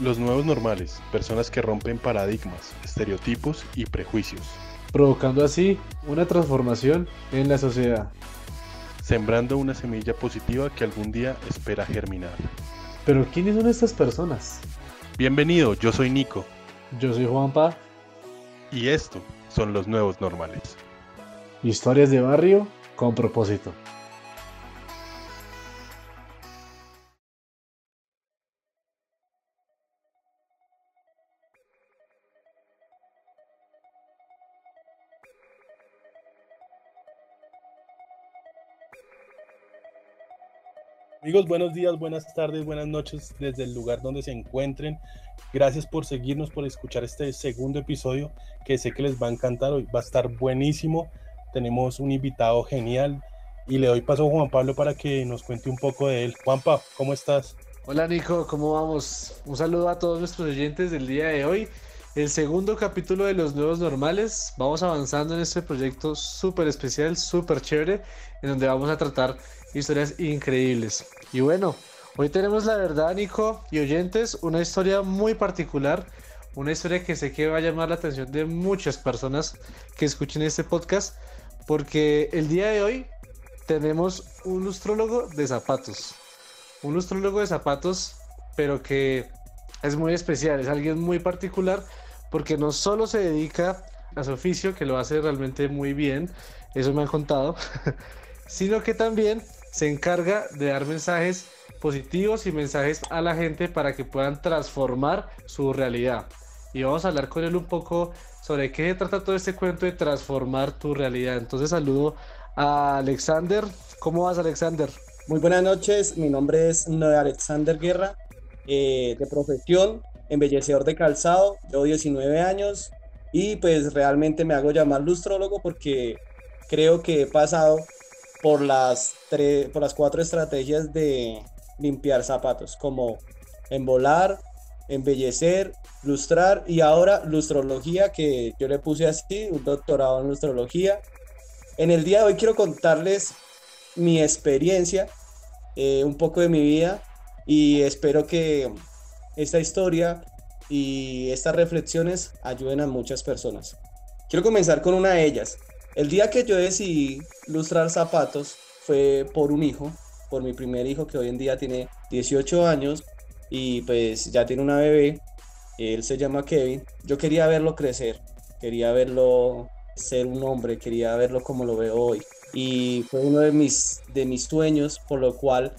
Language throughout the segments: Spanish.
Los nuevos normales, personas que rompen paradigmas, estereotipos y prejuicios. Provocando así una transformación en la sociedad. Sembrando una semilla positiva que algún día espera germinar. Pero ¿quiénes son estas personas? Bienvenido, yo soy Nico. Yo soy Juanpa. Y esto son los nuevos normales. Historias de barrio con propósito. Amigos, buenos días, buenas tardes, buenas noches desde el lugar donde se encuentren. Gracias por seguirnos, por escuchar este segundo episodio que sé que les va a encantar. Hoy va a estar buenísimo. Tenemos un invitado genial y le doy paso a Juan Pablo para que nos cuente un poco de él. Juanpa, ¿cómo estás? Hola Nico, ¿cómo vamos? Un saludo a todos nuestros oyentes del día de hoy. El segundo capítulo de los nuevos normales. Vamos avanzando en este proyecto súper especial, súper chévere, en donde vamos a tratar historias increíbles. Y bueno, hoy tenemos la verdad, Nico y oyentes, una historia muy particular, una historia que sé que va a llamar la atención de muchas personas que escuchen este podcast, porque el día de hoy tenemos un lustrólogo de zapatos. Un lustrólogo de zapatos, pero que es muy especial, es alguien muy particular, porque no solo se dedica a su oficio, que lo hace realmente muy bien, eso me han contado, sino que también se encarga de dar mensajes positivos y mensajes a la gente para que puedan transformar su realidad. Y vamos a hablar con él un poco sobre qué se trata todo este cuento de transformar tu realidad. Entonces saludo a Alexander. ¿Cómo vas Alexander? Muy buenas noches, mi nombre es Alexander Guerra, eh, de profesión, embellecedor de calzado, tengo 19 años y pues realmente me hago llamar lustrólogo porque creo que he pasado por las, tres, por las cuatro estrategias de limpiar zapatos, como embolar, embellecer, lustrar y ahora lustrología, que yo le puse así, un doctorado en lustrología. En el día de hoy quiero contarles mi experiencia, eh, un poco de mi vida y espero que esta historia y estas reflexiones ayuden a muchas personas. Quiero comenzar con una de ellas. El día que yo decidí lustrar zapatos fue por un hijo, por mi primer hijo que hoy en día tiene 18 años y pues ya tiene una bebé. Él se llama Kevin. Yo quería verlo crecer, quería verlo ser un hombre, quería verlo como lo veo hoy. Y fue uno de mis, de mis sueños, por lo cual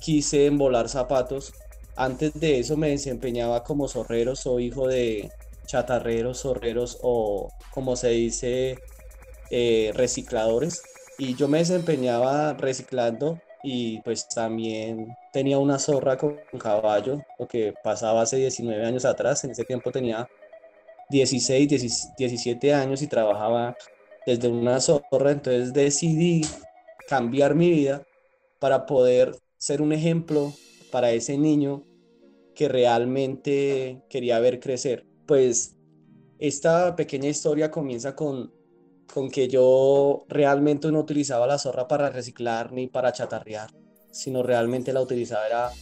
quise embolar zapatos. Antes de eso me desempeñaba como zorrero, soy hijo de chatarreros, zorreros o como se dice eh, recicladores y yo me desempeñaba reciclando y pues también tenía una zorra con caballo, lo que pasaba hace 19 años atrás, en ese tiempo tenía 16, 17 años y trabajaba desde una zorra, entonces decidí cambiar mi vida para poder ser un ejemplo para ese niño que realmente quería ver crecer. Pues esta pequeña historia comienza con con que yo realmente no utilizaba la zorra para reciclar ni para chatarrear, sino realmente la utilizaba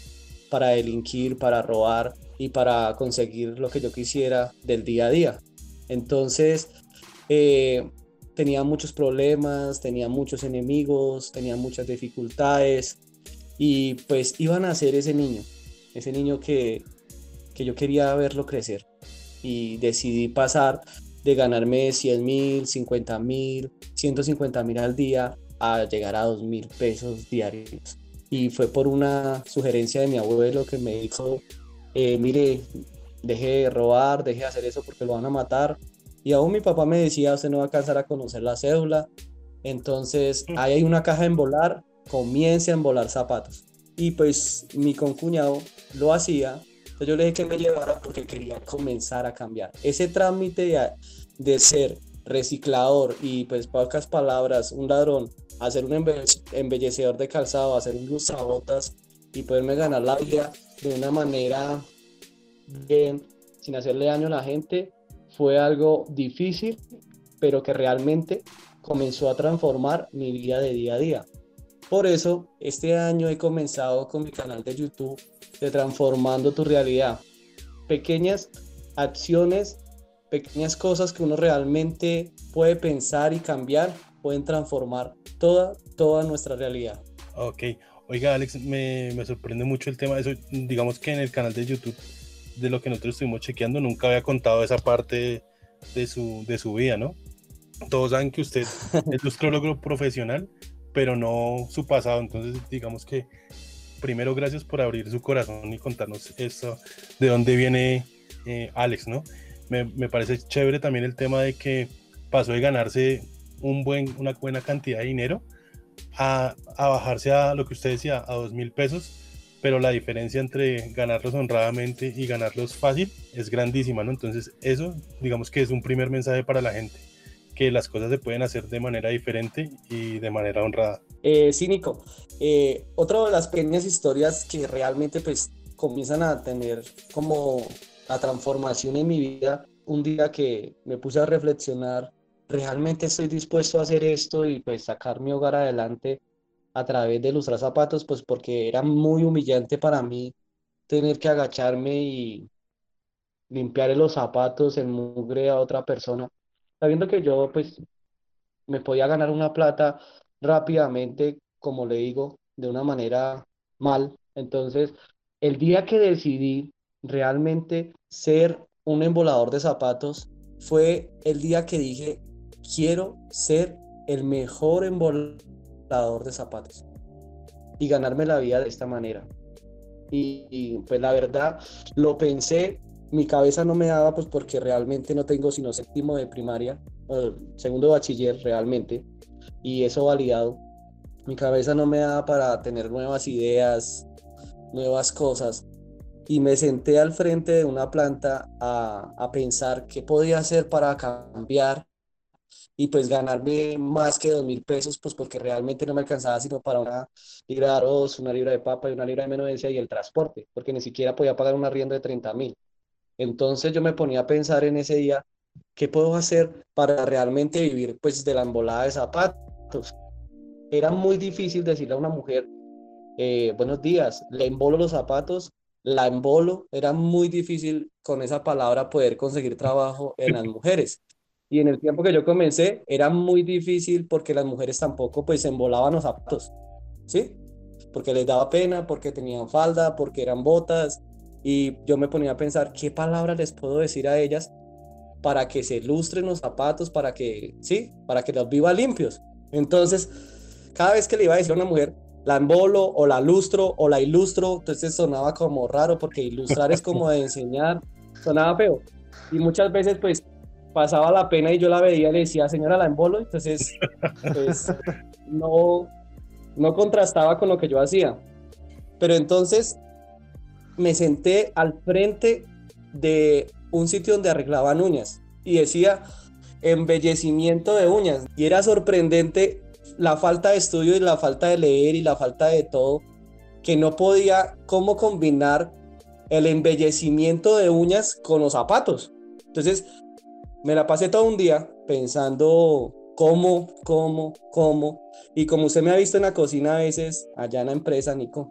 para delinquir, para robar y para conseguir lo que yo quisiera del día a día. Entonces, eh, tenía muchos problemas, tenía muchos enemigos, tenía muchas dificultades y pues iban a ser ese niño, ese niño que, que yo quería verlo crecer y decidí pasar de ganarme 100 mil, 50 mil, 150 mil al día a llegar a 2 mil pesos diarios. Y fue por una sugerencia de mi abuelo que me dijo, eh, mire, deje de robar, deje de hacer eso porque lo van a matar. Y aún mi papá me decía, usted no va a alcanzar a conocer la cédula. Entonces, ahí hay una caja en volar, comience a embolar zapatos. Y pues mi concuñado lo hacía entonces yo le dije que me llevara porque quería comenzar a cambiar. Ese trámite de, de ser reciclador y pues pocas palabras, un ladrón, hacer un embellecedor de calzado, hacer un lustrabotas y poderme ganar la vida de una manera bien, sin hacerle daño a la gente, fue algo difícil, pero que realmente comenzó a transformar mi vida de día a día. Por eso, este año he comenzado con mi canal de YouTube de Transformando tu Realidad. pequeñas acciones, pequeñas cosas que uno realmente puede pensar y cambiar, pueden transformar toda, toda nuestra realidad. Ok, oiga Alex, me, me sorprende mucho el tema eso, digamos que en el canal de YouTube, de lo que nosotros estuvimos chequeando, nunca había contado esa parte de su, de su vida, ¿no? Todos saben que usted es astrólogo profesional, pero no su pasado, entonces digamos que primero gracias por abrir su corazón y contarnos esto, de dónde viene eh, Alex, ¿no? Me, me, parece chévere también el tema de que pasó de ganarse un buen, una buena cantidad de dinero a, a bajarse a lo que usted decía, a dos mil pesos, pero la diferencia entre ganarlos honradamente y ganarlos fácil es grandísima, ¿no? Entonces eso, digamos que es un primer mensaje para la gente, que las cosas se pueden hacer de manera diferente y de manera honrada. Eh, cínico. Eh, otra de las pequeñas historias que realmente pues comienzan a tener como la transformación en mi vida, un día que me puse a reflexionar, realmente estoy dispuesto a hacer esto y pues sacar mi hogar adelante a través de lustrar zapatos, pues porque era muy humillante para mí tener que agacharme y limpiar los zapatos en mugre a otra persona, sabiendo que yo pues me podía ganar una plata rápidamente, como le digo, de una manera mal. Entonces, el día que decidí realmente ser un embolador de zapatos fue el día que dije, quiero ser el mejor embolador de zapatos y ganarme la vida de esta manera. Y, pues la verdad, lo pensé, mi cabeza no me daba pues porque realmente no tengo sino séptimo de primaria, segundo de bachiller realmente, y eso validado. Mi cabeza no me daba para tener nuevas ideas, nuevas cosas y me senté al frente de una planta a, a pensar qué podía hacer para cambiar y pues ganarme más que dos mil pesos, pues porque realmente no me alcanzaba sino para una libra de arroz, una libra de papa y una libra de menudencia y el transporte, porque ni siquiera podía pagar un arriendo de 30 mil. Entonces yo me ponía a pensar en ese día, ¿qué puedo hacer para realmente vivir pues de la embolada de zapatos? Era muy difícil decirle a una mujer, eh, buenos días, le embolo los zapatos la embolo, era muy difícil con esa palabra poder conseguir trabajo en las mujeres. Y en el tiempo que yo comencé, era muy difícil porque las mujeres tampoco pues embolaban los zapatos, ¿sí? Porque les daba pena, porque tenían falda, porque eran botas. Y yo me ponía a pensar, ¿qué palabras les puedo decir a ellas para que se lustren los zapatos, para que, sí, para que los viva limpios? Entonces, cada vez que le iba a decir a una mujer, la embolo o la lustro o la ilustro, entonces sonaba como raro porque ilustrar es como de enseñar, sonaba feo. Y muchas veces pues pasaba la pena y yo la veía y le decía, señora, la embolo, entonces pues no, no contrastaba con lo que yo hacía. Pero entonces me senté al frente de un sitio donde arreglaban uñas y decía embellecimiento de uñas. Y era sorprendente la falta de estudio y la falta de leer y la falta de todo, que no podía cómo combinar el embellecimiento de uñas con los zapatos. Entonces, me la pasé todo un día pensando cómo, cómo, cómo. Y como usted me ha visto en la cocina a veces, allá en la empresa, Nico,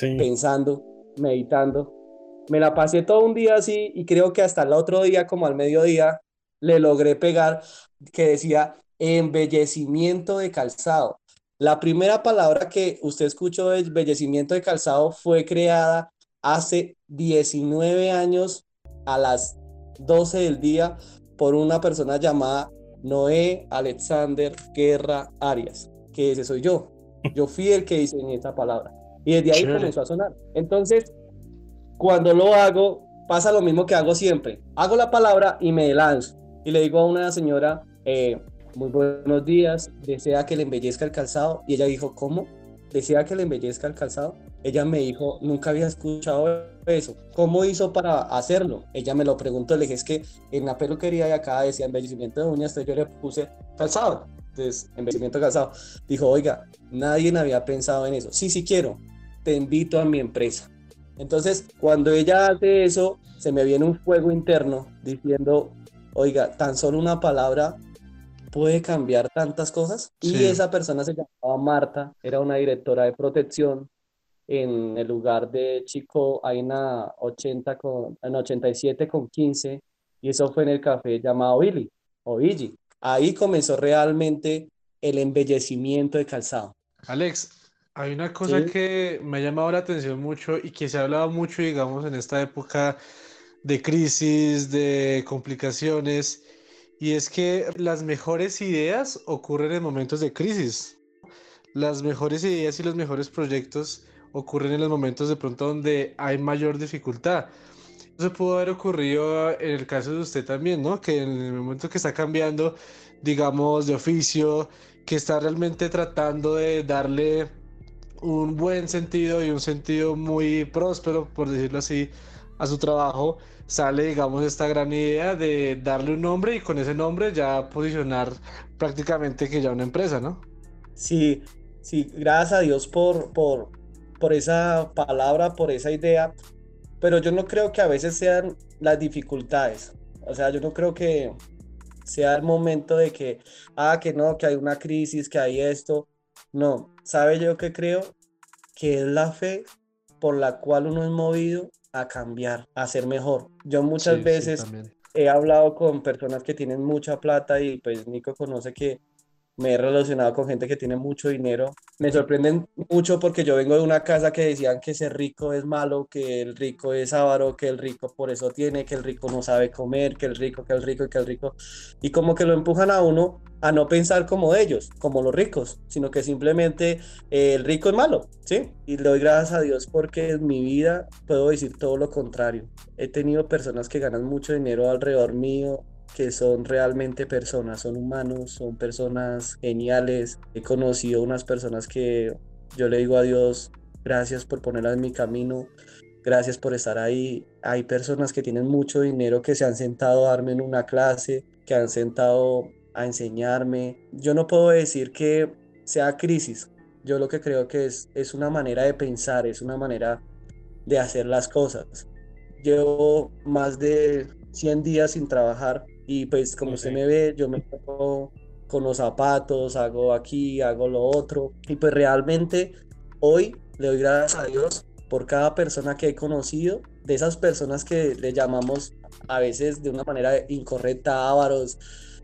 pensando, meditando, me la pasé todo un día así y creo que hasta el otro día, como al mediodía, le logré pegar que decía embellecimiento de calzado. La primera palabra que usted escuchó de embellecimiento de calzado fue creada hace 19 años a las 12 del día por una persona llamada Noé Alexander Guerra Arias, que ese soy yo. Yo fui el que diseñé esa palabra. Y desde ahí comenzó a sonar. Entonces, cuando lo hago, pasa lo mismo que hago siempre. Hago la palabra y me lanzo. Y le digo a una señora, eh, muy buenos días, desea que le embellezca el calzado. Y ella dijo, ¿cómo? ¿Desea que le embellezca el calzado? Ella me dijo, nunca había escuchado eso. ¿Cómo hizo para hacerlo? Ella me lo preguntó, le dije, es que en la peluquería de acá decía embellecimiento de uñas, entonces yo le puse calzado. Entonces, embellecimiento de calzado. Dijo, oiga, nadie había pensado en eso. Sí, sí quiero, te invito a mi empresa. Entonces, cuando ella hace eso, se me viene un fuego interno diciendo, oiga, tan solo una palabra puede cambiar tantas cosas. Y esa persona se llamaba Marta, era una directora de protección en el lugar de Chico hay una 80 con, en 87 con 15 y eso fue en el café llamado Billy o Billy. Ahí comenzó realmente el embellecimiento de calzado. Alex, hay una cosa que me ha llamado la atención mucho y que se ha hablado mucho, digamos, en esta época de crisis, de complicaciones, y es que las mejores ideas ocurren en momentos de crisis. Las mejores ideas y los mejores proyectos ocurren en los momentos de pronto donde hay mayor dificultad. Eso pudo haber ocurrido en el caso de usted también, ¿no? Que en el momento que está cambiando, digamos, de oficio, que está realmente tratando de darle un buen sentido y un sentido muy próspero, por decirlo así, a su trabajo, sale, digamos, esta gran idea de darle un nombre y con ese nombre ya posicionar prácticamente que ya una empresa, ¿no? Sí, sí, gracias a Dios por, por, por esa palabra, por esa idea, pero yo no creo que a veces sean las dificultades. O sea, yo no creo que sea el momento de que, ah, que no, que hay una crisis, que hay esto. No, ¿sabe yo que creo? Que es la fe por la cual uno es movido a cambiar, a ser mejor. Yo muchas veces he hablado con personas que tienen mucha plata y pues Nico conoce que me he relacionado con gente que tiene mucho dinero. Me sorprenden mucho porque yo vengo de una casa que decían que ser rico es malo, que el rico es avaro, que el rico por eso tiene, que el rico no sabe comer, que el rico, que el rico que el rico. Y como que lo empujan a uno a no pensar como ellos, como los ricos, sino que simplemente eh, el rico es malo, ¿sí? Y doy gracias a Dios porque en mi vida puedo decir todo lo contrario. He tenido personas que ganan mucho dinero alrededor mío, que son realmente personas, son humanos, son personas geniales. He conocido unas personas que yo le digo a Dios, gracias por ponerlas en mi camino, gracias por estar ahí. Hay personas que tienen mucho dinero que se han sentado a darme en una clase, que han sentado a enseñarme. Yo no puedo decir que sea crisis. Yo lo que creo que es, es una manera de pensar, es una manera de hacer las cosas. Llevo más de 100 días sin trabajar y pues como usted me ve, yo me pongo con los zapatos, hago aquí, hago lo otro. Y pues realmente hoy le doy gracias a Dios por cada persona que he conocido, de esas personas que le llamamos a veces de una manera incorrecta ávaros,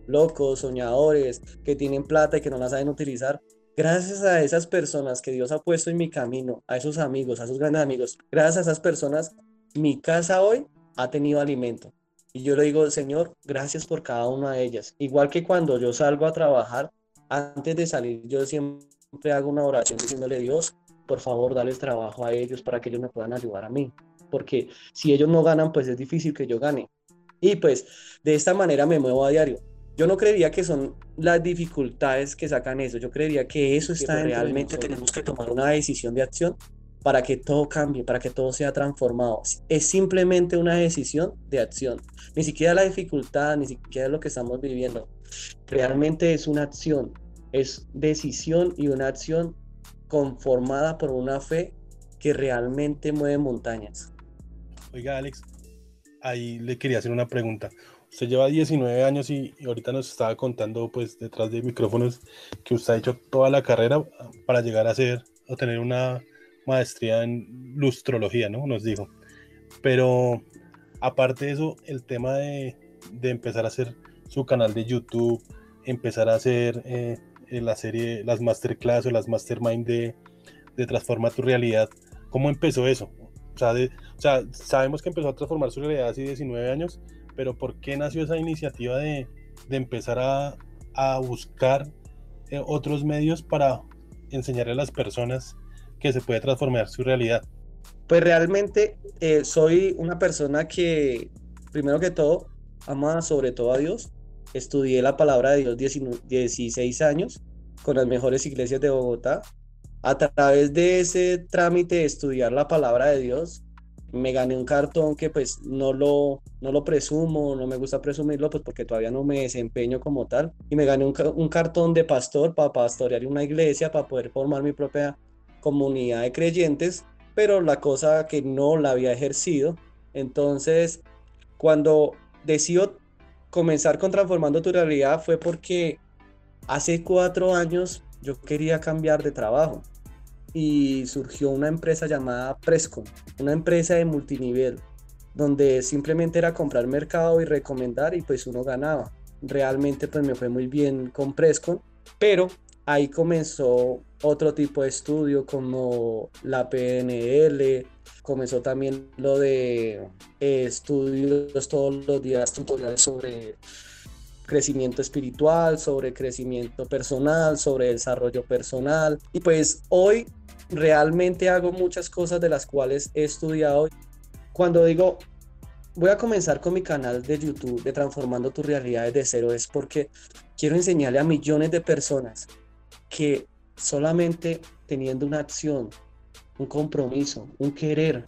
locos, soñadores, que tienen plata y que no la saben utilizar. Gracias a esas personas que Dios ha puesto en mi camino, a esos amigos, a esos grandes amigos, gracias a esas personas, mi casa hoy ha tenido alimento. Y yo le digo, Señor, gracias por cada una de ellas. Igual que cuando yo salgo a trabajar, antes de salir, yo siempre hago una oración diciéndole, Dios, por favor, dale trabajo a ellos para que ellos me puedan ayudar a mí. Porque si ellos no ganan, pues es difícil que yo gane. Y pues de esta manera me muevo a diario. Yo no creería que son las dificultades que sacan eso. Yo creería que eso está realmente tenemos que tomar una decisión de acción para que todo cambie, para que todo sea transformado. Es simplemente una decisión de acción. Ni siquiera la dificultad, ni siquiera lo que estamos viviendo. Realmente es una acción, es decisión y una acción conformada por una fe que realmente mueve montañas. Oiga, Alex, ahí le quería hacer una pregunta. Usted lleva 19 años y, ahorita nos estaba contando, pues, detrás de micrófonos, que usted ha hecho toda la carrera para llegar a ser, o tener una maestría en lustrología, ¿no? Nos dijo. Pero aparte de eso, el tema de, empezar a hacer su canal de YouTube, empezar a hacer eh, la serie, las masterclass o las mastermind de, de Transforma tu realidad, ¿cómo empezó eso? O sea, sabemos que empezó a transformar su realidad hace 19 años, pero ¿por qué nació esa iniciativa de, de empezar a, a buscar eh, otros medios para enseñarle a las personas que se puede transformar su realidad? Pues realmente eh, soy una persona que, primero que todo, ama sobre todo a Dios. Estudié la palabra de Dios 16 años con las mejores iglesias de Bogotá. A través de ese trámite de estudiar la palabra de Dios, me gané un cartón que pues no lo, no lo presumo, no me gusta presumirlo pues porque todavía no me desempeño como tal. Y me gané un, un cartón de pastor para pastorear una iglesia, para poder formar mi propia comunidad de creyentes, pero la cosa que no la había ejercido. Entonces, cuando decido comenzar con Transformando tu Realidad fue porque hace cuatro años yo quería cambiar de trabajo. y surgió una empresa llamada Prescon, una empresa de multinivel, donde simplemente era comprar mercado y recomendar y pues uno ganaba. Realmente pues me fue muy bien con Prescon, pero ahí comenzó otro tipo de estudio como la PNL, comenzó también lo de eh, estudios todos los días, tutoriales sobre crecimiento espiritual, sobre crecimiento personal, sobre desarrollo personal. Y pues hoy realmente hago muchas cosas de las cuales he estudiado. Cuando digo, voy a comenzar con mi canal de YouTube de Transformando tu realidad desde cero, es porque quiero enseñarle a millones de personas que solamente teniendo una acción, un compromiso, un querer,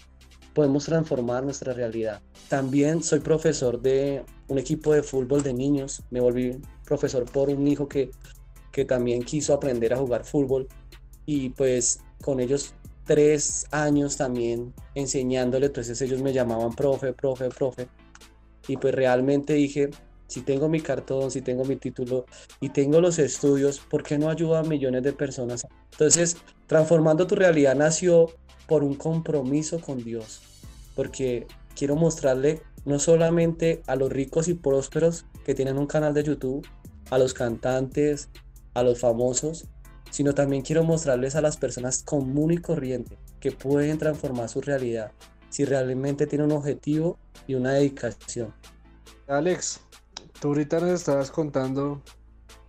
podemos transformar nuestra realidad. También soy profesor de un equipo de fútbol de niños. Me volví profesor por un hijo que, que también quiso aprender a jugar fútbol. Y pues con ellos tres años también enseñándole, entonces ellos me llamaban profe, profe, profe. Y pues realmente dije, si tengo mi cartón, si tengo mi título y tengo los estudios, ¿por qué no ayudo a millones de personas? Entonces, transformando tu realidad nació por un compromiso con Dios, porque quiero mostrarle no solamente a los ricos y prósperos que tienen un canal de YouTube, a los cantantes, a los famosos, sino también quiero mostrarles a las personas común y corriente que pueden transformar su realidad si realmente tienen un objetivo y una dedicación. Alex, tú ahorita nos estabas contando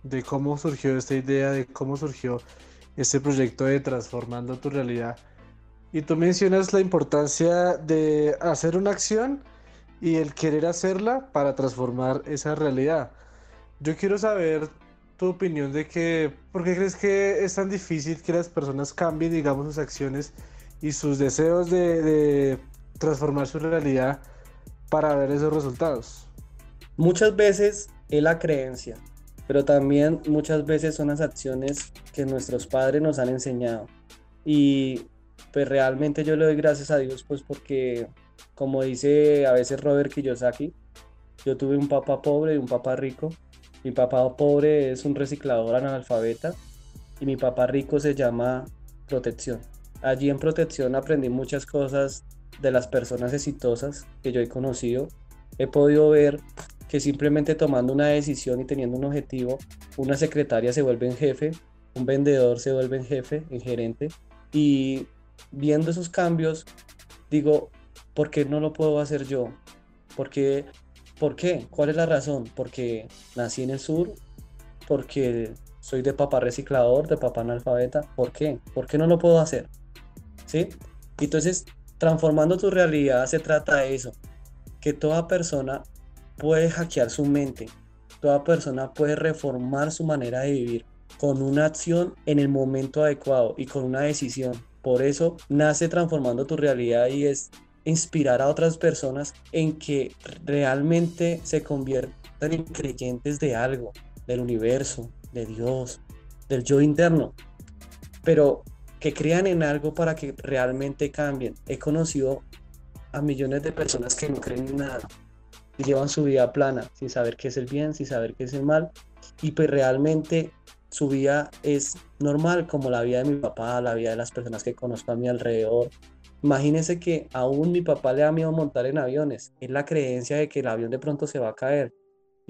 de cómo surgió esta idea, de cómo surgió este proyecto de transformando tu realidad. Y tú mencionas la importancia de hacer una acción y el querer hacerla para transformar esa realidad. Yo quiero saber tu opinión de que, ¿por qué crees que es tan difícil que las personas cambien, digamos, sus acciones y sus deseos de, de transformar su realidad para ver esos resultados? Muchas veces es la creencia, pero también muchas veces son las acciones que nuestros padres nos han enseñado. Y pues realmente yo le doy gracias a Dios, pues porque, como dice a veces Robert Kiyosaki, yo tuve un papá pobre y un papá rico. Mi papá pobre es un reciclador analfabeta y mi papá rico se llama protección. Allí en protección aprendí muchas cosas de las personas exitosas que yo he conocido. He podido ver que simplemente tomando una decisión y teniendo un objetivo, una secretaria se vuelve en jefe, un vendedor se vuelve en jefe, en gerente, y viendo esos cambios, digo, ¿por qué no lo puedo hacer yo? ¿Por qué? ¿Por qué? ¿Cuál es la razón? Porque nací en el sur, porque soy de papá reciclador, de papá analfabeta. ¿Por qué? ¿Por qué no lo puedo hacer? ¿Sí? Entonces, transformando tu realidad se trata de eso, que toda persona puede hackear su mente, toda persona puede reformar su manera de vivir con una acción en el momento adecuado y con una decisión. Por eso nace transformando tu realidad y es inspirar a otras personas en que realmente se conviertan en creyentes de algo, del universo, de Dios, del yo interno, pero que crean en algo para que realmente cambien. He conocido a millones de personas que no creen en nada llevan su vida plana, sin saber qué es el bien, sin saber qué es el mal, y pues realmente su vida es normal como la vida de mi papá, la vida de las personas que conozco a mi alrededor. Imagínense que aún mi papá le da miedo montar en aviones. Es la creencia de que el avión de pronto se va a caer.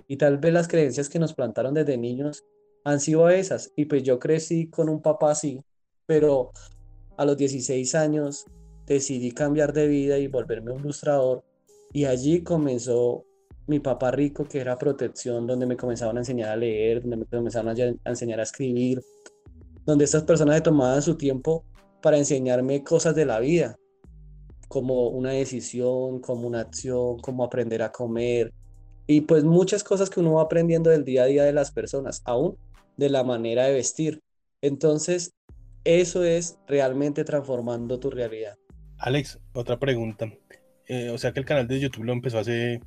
Y tal vez las creencias que nos plantaron desde niños han sido esas. Y pues yo crecí con un papá así, pero a los 16 años decidí cambiar de vida y volverme un ilustrador. Y allí comenzó mi papá rico, que era protección, donde me comenzaban a enseñar a leer, donde me comenzaban a, enseñar a escribir, donde estas personas se tomaban su tiempo para enseñarme cosas de la vida, como una decisión, como una acción, como aprender a comer, y pues muchas cosas que uno va aprendiendo del día a día de las personas, aún de la manera de vestir. Entonces, eso es realmente transformando tu realidad. Alex, otra pregunta. Eh, o sea que el canal de YouTube lo empezó hace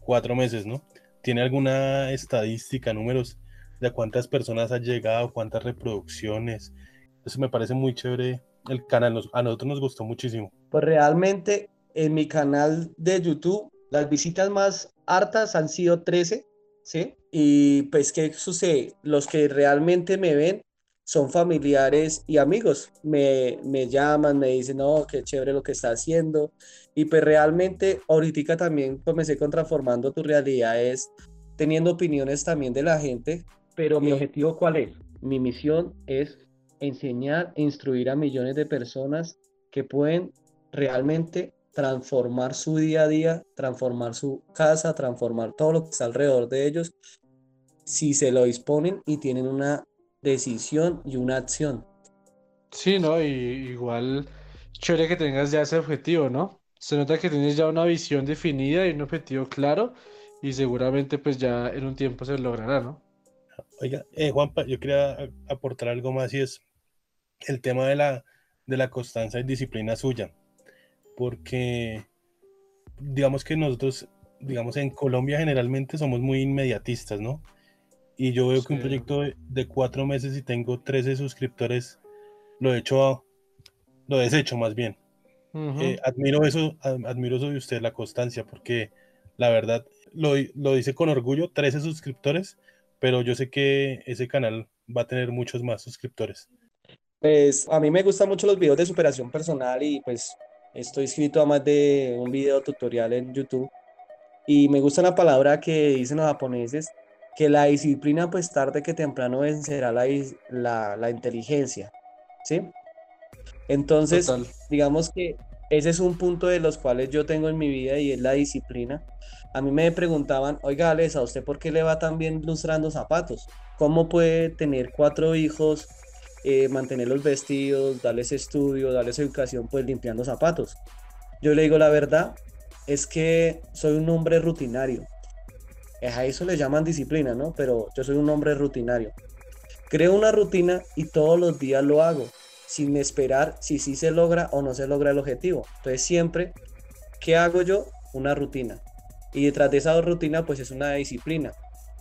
cuatro meses, ¿no? ¿Tiene alguna estadística, números de cuántas personas ha llegado, cuántas reproducciones? Eso me parece muy chévere el canal, a nosotros nos gustó muchísimo. Pues realmente en mi canal de YouTube las visitas más hartas han sido 13, ¿sí? Y pues, ¿qué sucede? Los que realmente me ven son familiares y amigos. Me, me llaman, me dicen, no, qué chévere lo que está haciendo. Y pues realmente ahorita también comencé con transformando tu realidad es teniendo opiniones también de la gente. Pero mi objetivo cuál es? Mi misión es enseñar e instruir a millones de personas que pueden realmente transformar su día a día, transformar su casa, transformar todo lo que está alrededor de ellos, si se lo disponen y tienen una decisión y una acción. Sí, ¿no? Y igual, chévere que tengas ya ese objetivo, ¿no? Se nota que tienes ya una visión definida y un objetivo claro y seguramente pues ya en un tiempo se logrará, ¿no? Oiga, eh, Juanpa, yo quería aportar algo más y es el tema de la, de la constancia y disciplina suya, porque digamos que nosotros, digamos en Colombia generalmente somos muy inmediatistas, ¿no? Y yo veo que un proyecto de, cuatro meses y tengo 13 suscriptores, lo he hecho, lo desecho más bien. Eh, admiro eso, admiro eso de usted, la constancia, porque la verdad lo, lo dice con orgullo, 13 suscriptores, pero yo sé que ese canal va a tener muchos más suscriptores. Pues a mí me gustan mucho los videos de superación personal y pues estoy inscrito a más de un video tutorial en YouTube. Y me gusta una palabra que dicen los japoneses, que la disciplina pues tarde que temprano vencerá la, la, la inteligencia, ¿sí? Entonces, digamos que ese es un punto de los cuales yo tengo en mi vida y es la disciplina. A mí me preguntaban, oiga, Alex, ¿a usted por qué le va tan bien lustrando zapatos? ¿Cómo puede tener cuatro hijos, eh, mantenerlos vestidos, darles estudio, darles educación, pues limpiando zapatos? Yo le digo la verdad, es que soy un hombre rutinario. A eso le llaman disciplina, ¿no? Pero yo soy un hombre rutinario. Creo una rutina y todos los días lo hago, sin esperar si sí se logra o no se logra el objetivo. Entonces siempre, ¿qué hago yo? Una rutina. Y detrás de esa rutina, pues es una disciplina.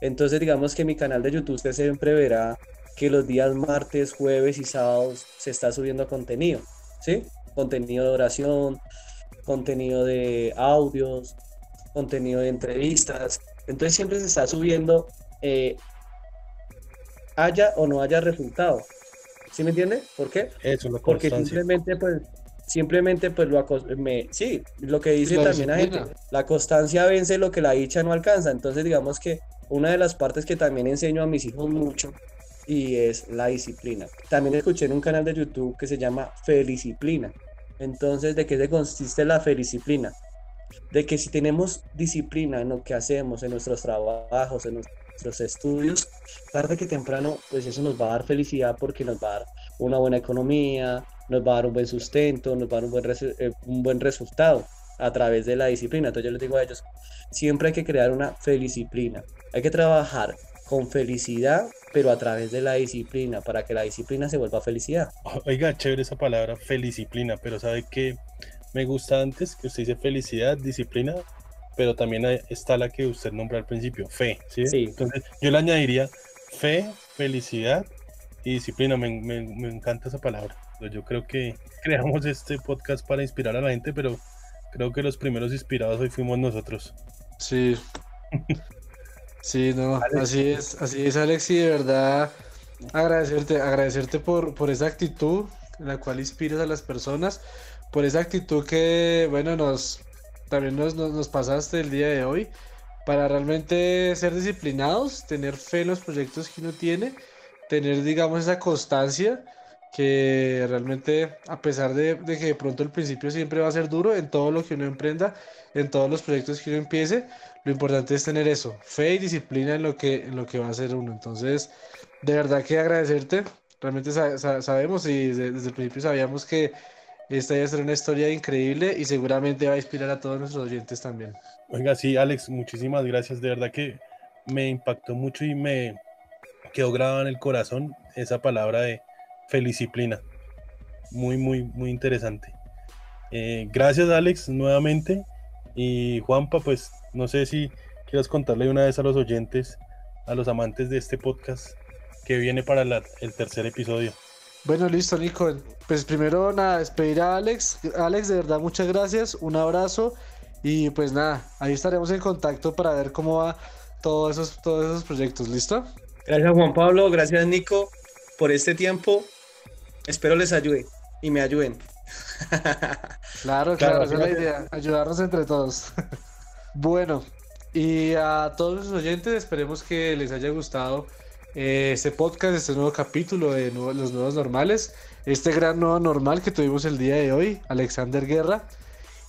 Entonces digamos que mi canal de YouTube usted siempre verá que los días martes, jueves y sábados se está subiendo contenido, ¿sí? Contenido de oración, contenido de audios, contenido de entrevistas, entonces siempre se está subiendo, eh, haya o no haya resultado. ¿Sí me entiende? ¿Por qué? Eso, Porque simplemente pues simplemente pues lo me, sí, lo que dice también la gente, la constancia vence lo que la dicha no alcanza. Entonces digamos que una de las partes que también enseño a mis hijos mucho y es la disciplina. También escuché en un canal de YouTube que se llama Felicisciplina. Entonces, ¿de qué se consiste la felicisciplina? De que si tenemos disciplina en lo que hacemos, en nuestros trabajos, en nuestros estudios, tarde que temprano, pues eso nos va a dar felicidad porque nos va a dar una buena economía, nos va a dar un buen sustento, nos va a dar un buen, eh, un buen resultado a través de la disciplina. Entonces yo les digo a ellos, siempre hay que crear una felicisciplina. Hay que trabajar con felicidad, pero a través de la disciplina, para que la disciplina se vuelva felicidad. Oiga, chévere esa palabra, felicisciplina, pero sabe que me gusta antes que usted dice felicidad, disciplina, pero también está la que usted nombra al principio, fe. ¿sí? Entonces yo le añadiría fe, felicidad y disciplina. Me, encanta esa palabra. Yo creo que creamos este podcast para inspirar a la gente, pero creo que los primeros inspirados hoy fuimos nosotros. Sí. sí, no, así es, así es, Alex, y de verdad agradecerte, agradecerte por, por esa actitud en la cual inspiras a las personas por esa actitud que, bueno, nos también nos, nos, pasaste el día de hoy para realmente ser disciplinados, tener fe en los proyectos que uno tiene, tener, digamos, esa constancia que realmente, a pesar de, de, que de pronto el principio siempre va a ser duro en todo lo que uno emprenda, en todos los proyectos que uno empiece, lo importante es tener eso, fe y disciplina en lo que, en lo que va a hacer uno. Entonces, de verdad que agradecerte. Realmente sabemos y desde, desde el principio sabíamos que esta va a ser una historia increíble y seguramente va a inspirar a todos nuestros oyentes también. Oiga, sí, Alex, muchísimas gracias. De verdad que me impactó mucho y me quedó grabada en el corazón esa palabra de felicisciplina. Muy, muy, muy interesante. Eh, gracias, Alex, nuevamente. Y Juanpa, pues no sé si quieras contarle una vez a los oyentes, a los amantes de este podcast, que viene para el tercer episodio. Bueno, listo, Nico. Pues primero, nada, despedir a Alex. Alex, de verdad, muchas gracias. Un abrazo. Y pues nada, ahí estaremos en contacto para ver cómo va todos esos, todos esos proyectos. ¿Listo? Gracias, Juan Pablo. Gracias, Nico. por este tiempo. Espero les ayude y me ayuden. Claro, claro, esa es la idea, ayudarnos entre todos. bueno, y a todos los oyentes, esperemos que les haya gustado eh, este podcast, este nuevo capítulo de Los Nuevos Normales, este gran nuevo normal que tuvimos el día de hoy, Alexander Guerra.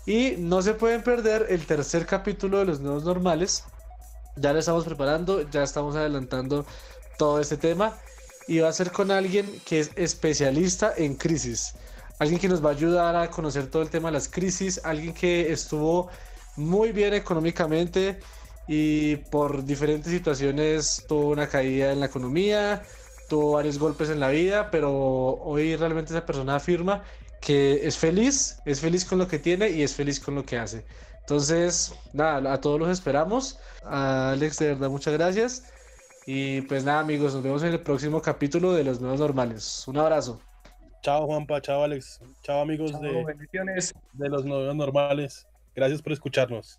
Y no se pueden perder el tercer capítulo de Los Nuevos Normales. Ya lo estamos preparando, ya estamos adelantando todo este tema. Y va a ser con alguien que es especialista en crisis. Alguien que nos va a ayudar a conocer todo el tema de las crisis. Alguien que estuvo muy bien económicamente y por diferentes situaciones tuvo una caída en la economía, tuvo varios golpes en la vida, pero hoy realmente esa persona afirma que es feliz, es feliz con lo que tiene y es feliz con lo que hace. Entonces, nada, a todos los esperamos. A Alex, de verdad, muchas gracias. Y pues nada, amigos, nos vemos en el próximo capítulo de Los Nuevos Normales. Un abrazo. Chao, Juanpa. Chao, Alex. Chao, amigos de, de Los Nuevos Normales. Gracias por escucharnos.